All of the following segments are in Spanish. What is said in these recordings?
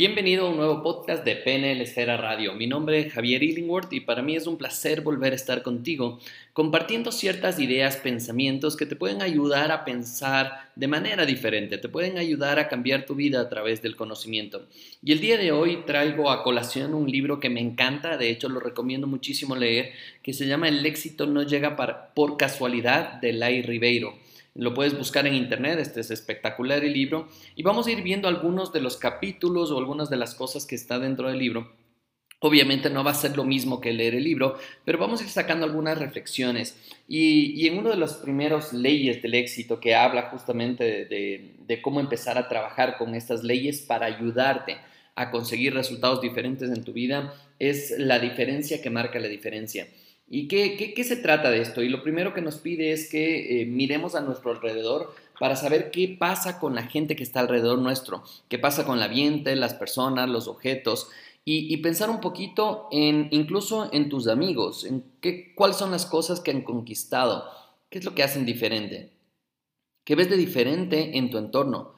Bienvenido a un nuevo podcast de PNL Esfera Radio. Mi nombre es Javier Illingworth y para mí es un placer volver a estar contigo compartiendo ciertas ideas, pensamientos que te pueden ayudar a pensar de manera diferente, te pueden ayudar a cambiar tu vida a través del conocimiento. Y el día de hoy traigo a colación un libro que me encanta, de hecho lo recomiendo muchísimo leer, que se llama El éxito no llega por casualidad de Lai Ribeiro. Lo puedes buscar en internet, este es espectacular el libro. Y vamos a ir viendo algunos de los capítulos o algunas de las cosas que está dentro del libro. Obviamente no va a ser lo mismo que leer el libro, pero vamos a ir sacando algunas reflexiones. Y, en uno de los primeros leyes del éxito que habla justamente de, de cómo empezar a trabajar con estas leyes para ayudarte a conseguir resultados diferentes en tu vida, es la diferencia que marca la diferencia. ¿Y qué, qué, se trata de esto? Y lo primero que nos pide es que eh, miremos a nuestro alrededor para saber qué pasa con la gente que está alrededor nuestro, qué pasa con el ambiente, las personas, los objetos, y, pensar un poquito en incluso en tus amigos, en qué, cuáles son las cosas que han conquistado, qué es lo que hacen diferente, qué ves de diferente en tu entorno.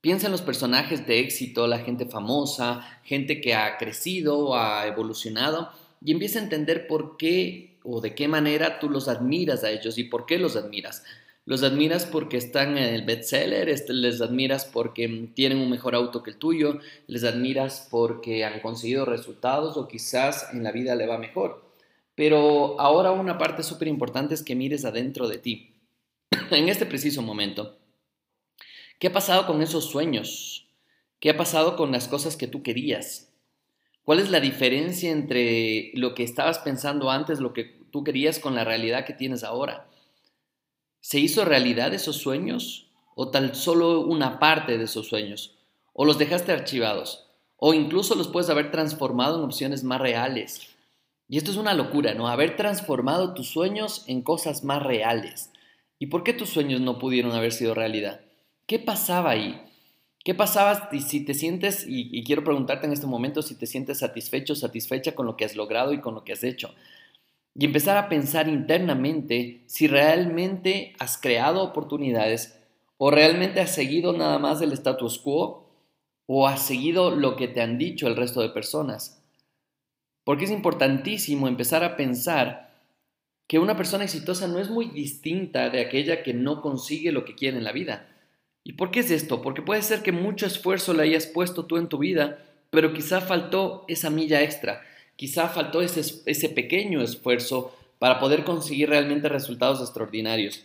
Piensa en los personajes de éxito, la gente famosa, gente que ha crecido, ha evolucionado, y empieza a entender por qué o de qué manera tú los admiras a ellos y por qué los admiras. Los admiras porque están en el bestseller, este, les admiras porque tienen un mejor auto que el tuyo, les admiras porque han conseguido resultados o quizás en la vida le va mejor. Pero ahora una parte súper importante es que mires adentro de ti. en este preciso momento, ¿qué ha pasado con esos sueños? ¿Qué ha pasado con las cosas que tú querías? ¿Cuál es la diferencia entre lo que estabas pensando antes, lo que tú querías con la realidad que tienes ahora? ¿Se hizo realidad esos sueños o tal solo una parte de esos sueños? ¿O los dejaste archivados? ¿O incluso los puedes haber transformado en opciones más reales? Y esto es una locura, ¿no? Haber transformado tus sueños en cosas más reales. ¿Y por qué tus sueños no pudieron haber sido realidad? ¿Qué pasaba ahí? ¿Qué pasaba si te sientes, y, quiero preguntarte en este momento, si te sientes satisfecho, satisfecha con lo que has logrado y con lo que has hecho? Y empezar a pensar internamente si realmente has creado oportunidades o realmente has seguido nada más el status quo o has seguido lo que te han dicho el resto de personas. Porque es importantísimo empezar a pensar que una persona exitosa no es muy distinta de aquella que no consigue lo que quiere en la vida. ¿Y por qué es esto? Porque puede ser que mucho esfuerzo le hayas puesto tú en tu vida, pero quizá faltó esa milla extra, quizá faltó ese, ese pequeño esfuerzo para poder conseguir realmente resultados extraordinarios.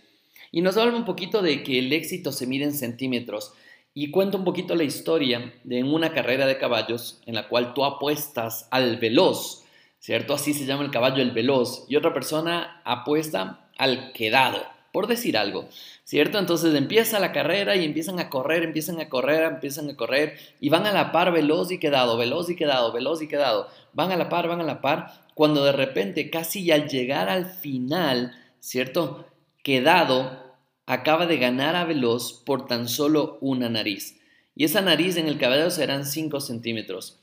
Y nos habla un poquito de que el éxito se mide en centímetros y cuenta un poquito la historia de una carrera de caballos en la cual tú apuestas al veloz, ¿cierto? Así se llama el caballo el veloz y otra persona apuesta al quedado por decir algo, ¿cierto? Entonces empieza la carrera y empiezan a correr, empiezan a correr, empiezan a correr y van a la par veloz y quedado, veloz y quedado, veloz y quedado, van a la par, van a la par, cuando de repente casi al llegar al final, ¿cierto? Quedado acaba de ganar a veloz por tan solo una nariz. Y esa nariz en el cabello serán 5 centímetros.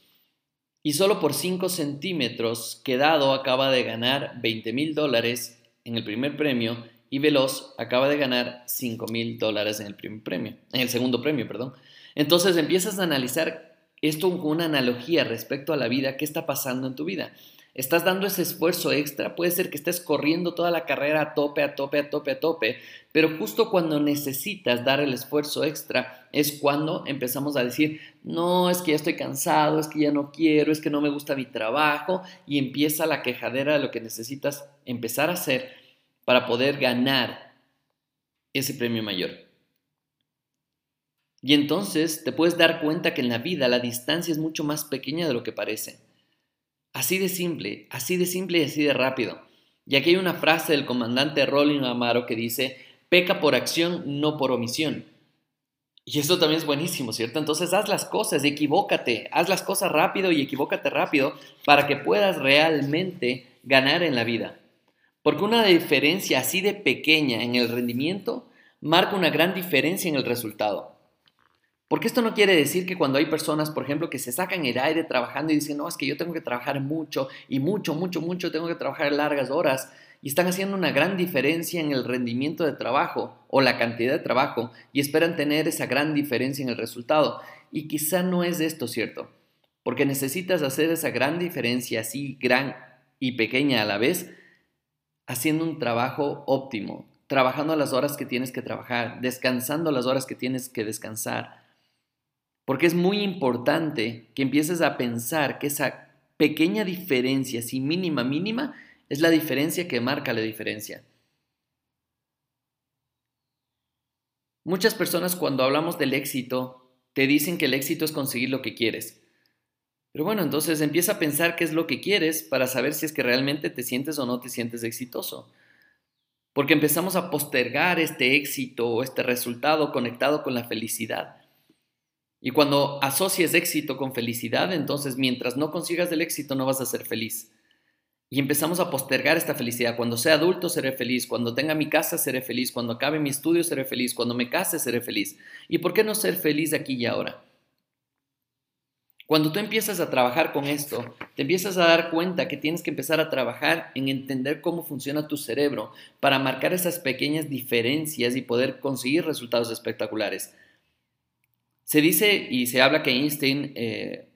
Y solo por 5 centímetros, Quedado acaba de ganar 20 mil dólares en el primer premio y Veloz acaba de ganar 5 mil dólares en el primer premio, en el segundo premio, perdón. Entonces empiezas a analizar esto con una analogía respecto a la vida, qué está pasando en tu vida. Estás dando ese esfuerzo extra, puede ser que estés corriendo toda la carrera a tope, a tope, a tope, a tope, pero justo cuando necesitas dar el esfuerzo extra es cuando empezamos a decir, no, es que ya estoy cansado, es que ya no quiero, es que no me gusta mi trabajo y empieza la quejadera de lo que necesitas empezar a hacer para poder ganar ese premio mayor. Y entonces te puedes dar cuenta que en la vida la distancia es mucho más pequeña de lo que parece. Así de simple, así de simple y así de rápido. Y aquí hay una frase del comandante Rolling Amaro que dice, peca por acción, no por omisión. Y eso también es buenísimo, ¿cierto? Entonces haz las cosas, equivócate, haz las cosas rápido y equivócate rápido para que puedas realmente ganar en la vida. Porque una diferencia así de pequeña en el rendimiento marca una gran diferencia en el resultado. Porque esto no quiere decir que cuando hay personas, por ejemplo, que se sacan el aire trabajando y dicen, no, es que yo tengo que trabajar mucho y mucho, mucho, mucho, tengo que trabajar largas horas y están haciendo una gran diferencia en el rendimiento de trabajo o la cantidad de trabajo y esperan tener esa gran diferencia en el resultado. Y quizá no es esto cierto. porque necesitas hacer esa gran diferencia, así gran y pequeña a la vez, haciendo un trabajo óptimo, trabajando las horas que tienes que trabajar, descansando las horas que tienes que descansar. Porque es muy importante que empieces a pensar que esa pequeña diferencia, si mínima, mínima, es la diferencia que marca la diferencia. Muchas personas cuando hablamos del éxito te dicen que el éxito es conseguir lo que quieres. Pero bueno, entonces empieza a pensar qué es lo que quieres para saber si es que realmente te sientes o no te sientes exitoso. Porque empezamos a postergar este éxito o este resultado conectado con la felicidad. Y cuando asocies éxito con felicidad, entonces mientras no consigas el éxito no vas a ser feliz. Y empezamos a postergar esta felicidad. Cuando sea adulto seré feliz, cuando tenga mi casa seré feliz, cuando acabe mi estudio seré feliz, cuando me case seré feliz. ¿Y por qué no ser feliz aquí y ahora? Cuando tú empiezas a trabajar con esto, te empiezas a dar cuenta que tienes que empezar a trabajar en entender cómo funciona tu cerebro para marcar esas pequeñas diferencias y poder conseguir resultados espectaculares. Se dice y se habla que Einstein eh,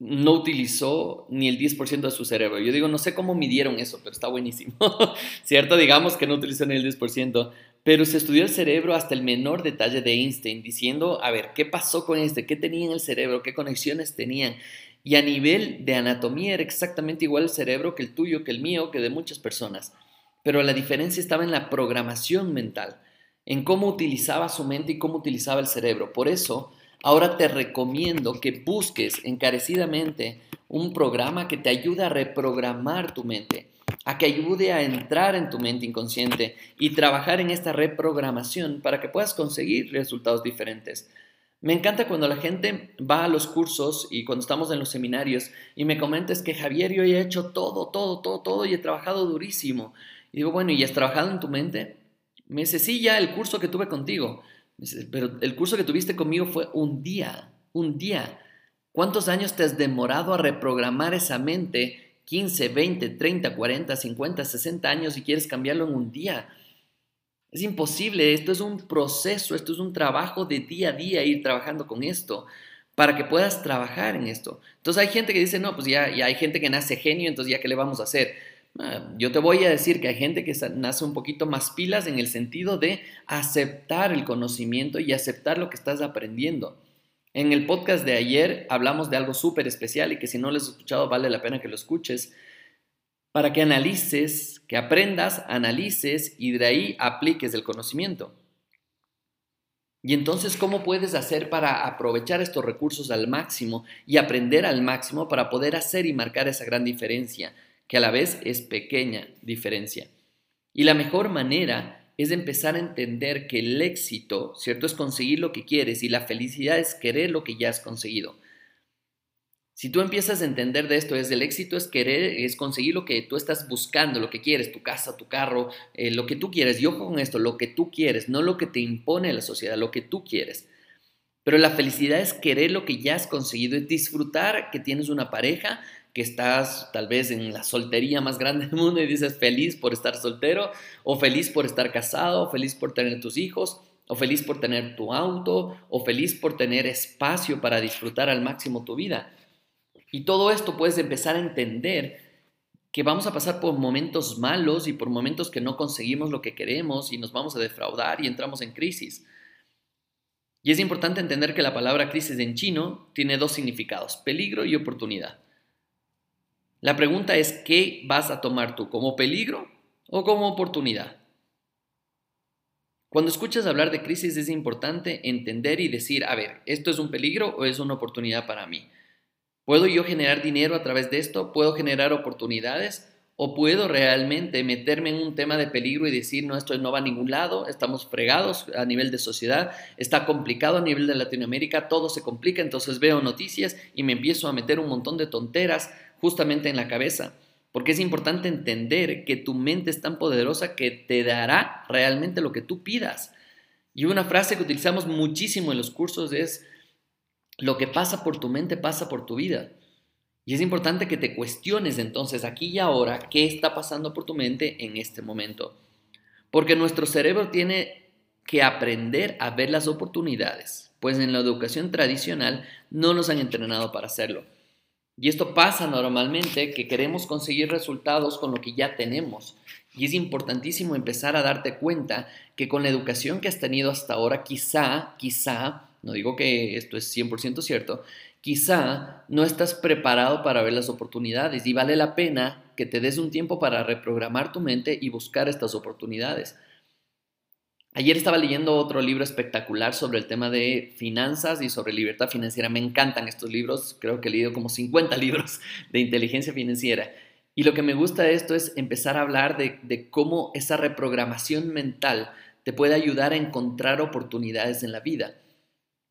no utilizó ni el 10% de su cerebro. Yo digo, no sé cómo midieron eso, pero está buenísimo. ¿Cierto? Digamos que no utilizó ni el 10%, pero se estudió el cerebro hasta el menor detalle de Einstein, diciendo, a ver, ¿qué pasó con este? ¿Qué tenía en el cerebro? ¿Qué conexiones tenían? Y a nivel de anatomía era exactamente igual el cerebro que el tuyo, que el mío, que de muchas personas. Pero la diferencia estaba en la programación mental, en cómo utilizaba su mente y cómo utilizaba el cerebro. Por eso, Ahora te recomiendo que busques encarecidamente un programa que te ayude a reprogramar tu mente, a que ayude a entrar en tu mente inconsciente y trabajar en esta reprogramación para que puedas conseguir resultados diferentes. Me encanta cuando la gente va a los cursos y cuando estamos en los seminarios y me comentas que Javier, yo he hecho todo, todo, todo, todo y he trabajado durísimo. Y digo, bueno, ¿y has trabajado en tu mente? Me dice, sí, ya el curso que tuve contigo. Pero el curso que tuviste conmigo fue un día, un día. ¿Cuántos años te has demorado a reprogramar esa mente? 15, 20, 30, 40, 50, 60 años y quieres cambiarlo en un día. Es imposible, esto es un proceso, esto es un trabajo de día a día ir trabajando con esto para que puedas trabajar en esto. Entonces hay gente que dice, no, pues ya, ya hay gente que nace genio, entonces ya qué le vamos a hacer. Ah, yo te voy a decir que hay gente que nace un poquito más pilas en el sentido de aceptar el conocimiento y aceptar lo que estás aprendiendo. En el podcast de ayer hablamos de algo súper especial y que si no lo has escuchado vale la pena que lo escuches para que analices, que aprendas, analices y de ahí apliques el conocimiento. Y entonces, ¿cómo puedes hacer para aprovechar estos recursos al máximo y aprender al máximo para poder hacer y marcar esa gran diferencia? que a la vez es pequeña diferencia. Y la mejor manera es empezar a entender que el éxito, ¿cierto? Es conseguir lo que quieres y la felicidad es querer lo que ya has conseguido. Si tú empiezas a entender de esto, es el éxito es querer, es conseguir lo que tú estás buscando, lo que quieres, tu casa, tu carro, eh, lo que tú quieres. Yo con esto, lo que tú quieres, no lo que te impone la sociedad, lo que tú quieres. Pero la felicidad es querer lo que ya has conseguido, es disfrutar que tienes una pareja, que estás tal vez en la soltería más grande del mundo y dices feliz por estar soltero, o feliz por estar casado, o feliz por tener tus hijos, o feliz por tener tu auto, o feliz por tener espacio para disfrutar al máximo tu vida. Y todo esto puedes empezar a entender que vamos a pasar por momentos malos y por momentos que no conseguimos lo que queremos y nos vamos a defraudar y entramos en crisis. Y es importante entender que la palabra crisis en chino tiene dos significados, peligro y oportunidad. La pregunta es, ¿qué vas a tomar tú? ¿Como peligro o como oportunidad? Cuando escuchas hablar de crisis es importante entender y decir, a ver, ¿esto es un peligro o es una oportunidad para mí? ¿Puedo yo generar dinero a través de esto? ¿Puedo generar oportunidades? ¿O puedo realmente meterme en un tema de peligro y decir, no, esto no va a ningún lado, estamos fregados a nivel de sociedad, está complicado a nivel de Latinoamérica, todo se complica, entonces veo noticias y me empiezo a meter un montón de tonteras justamente en la cabeza. Porque es importante entender que tu mente es tan poderosa que te dará realmente lo que tú pidas. Y una frase que utilizamos muchísimo en los cursos es, lo que pasa por tu mente pasa por tu vida. Y es importante que te cuestiones entonces aquí y ahora qué está pasando por tu mente en este momento. Porque nuestro cerebro tiene que aprender a ver las oportunidades, pues en la educación tradicional no nos han entrenado para hacerlo. Y esto pasa normalmente que queremos conseguir resultados con lo que ya tenemos. Y es importantísimo empezar a darte cuenta que con la educación que has tenido hasta ahora, quizá, quizá, no digo que esto es 100% cierto, quizá no estás preparado para ver las oportunidades y vale la pena que te des un tiempo para reprogramar tu mente y buscar estas oportunidades. Ayer estaba leyendo otro libro espectacular sobre el tema de finanzas y sobre libertad financiera. Me encantan estos libros, creo que he leído como 50 libros de inteligencia financiera. Y lo que me gusta de esto es empezar a hablar de, cómo esa reprogramación mental te puede ayudar a encontrar oportunidades en la vida.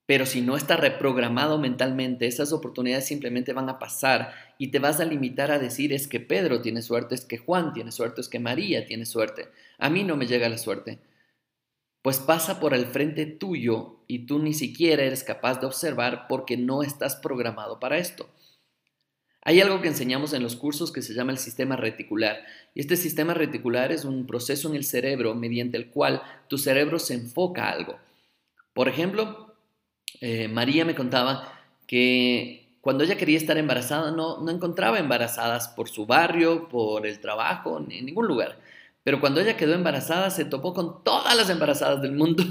Pero si no está reprogramado mentalmente, esas oportunidades simplemente van a pasar y te vas a limitar a decir es que Pedro tiene suerte, es que Juan tiene suerte, es que María tiene suerte. A mí no me llega la suerte pues pasa por el frente tuyo y tú ni siquiera eres capaz de observar porque no estás programado para esto. Hay algo que enseñamos en los cursos que se llama el sistema reticular. Y este sistema reticular es un proceso en el cerebro mediante el cual tu cerebro se enfoca a algo. Por ejemplo, eh, María me contaba que cuando ella quería estar embarazada no, no encontraba embarazadas por su barrio, por el trabajo, en ningún lugar. Pero cuando ella quedó embarazada, se topó con todas las embarazadas del mundo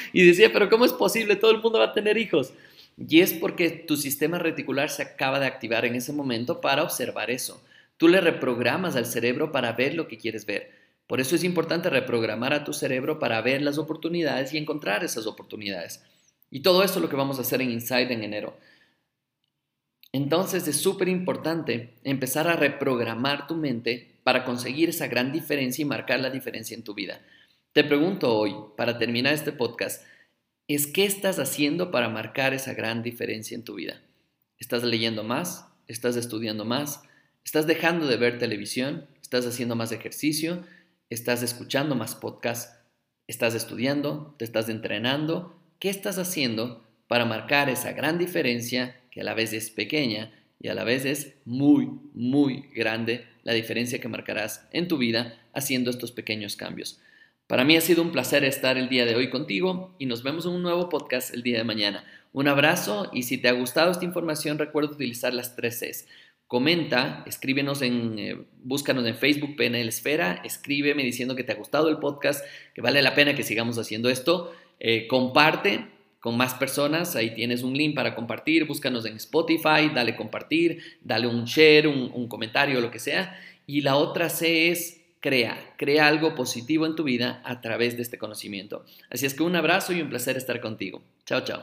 y decía, pero ¿cómo es posible? Todo el mundo va a tener hijos. Y es porque tu sistema reticular se acaba de activar en ese momento para observar eso. Tú le reprogramas al cerebro para ver lo que quieres ver. Por eso es importante reprogramar a tu cerebro para ver las oportunidades y encontrar esas oportunidades. Y todo eso es lo que vamos a hacer en Inside en enero. Entonces es súper importante empezar a reprogramar tu mente para conseguir esa gran diferencia y marcar la diferencia en tu vida. Te pregunto hoy, para terminar este podcast, es qué estás haciendo para marcar esa gran diferencia en tu vida. ¿Estás leyendo más? ¿Estás estudiando más? ¿Estás dejando de ver televisión? ¿Estás haciendo más ejercicio? ¿Estás escuchando más podcasts? ¿Estás estudiando? ¿Te estás entrenando? ¿Qué estás haciendo para marcar esa gran diferencia que a la vez es pequeña y a la vez es muy, muy grande la diferencia que marcarás en tu vida haciendo estos pequeños cambios. Para mí ha sido un placer estar el día de hoy contigo y nos vemos en un nuevo podcast el día de mañana. Un abrazo y si te ha gustado esta información recuerda utilizar las tres Cs. Comenta, escríbenos en, eh, búscanos en Facebook PNL Esfera, escríbeme diciendo que te ha gustado el podcast, que vale la pena que sigamos haciendo esto. Eh, comparte, con más personas. Ahí tienes un link para compartir. Búscanos en Spotify, dale compartir, dale un share, un, un comentario, lo que sea. Y la otra C es crea, crea algo positivo en tu vida a través de este conocimiento. Así es que un abrazo y un placer estar contigo. Chao, chao.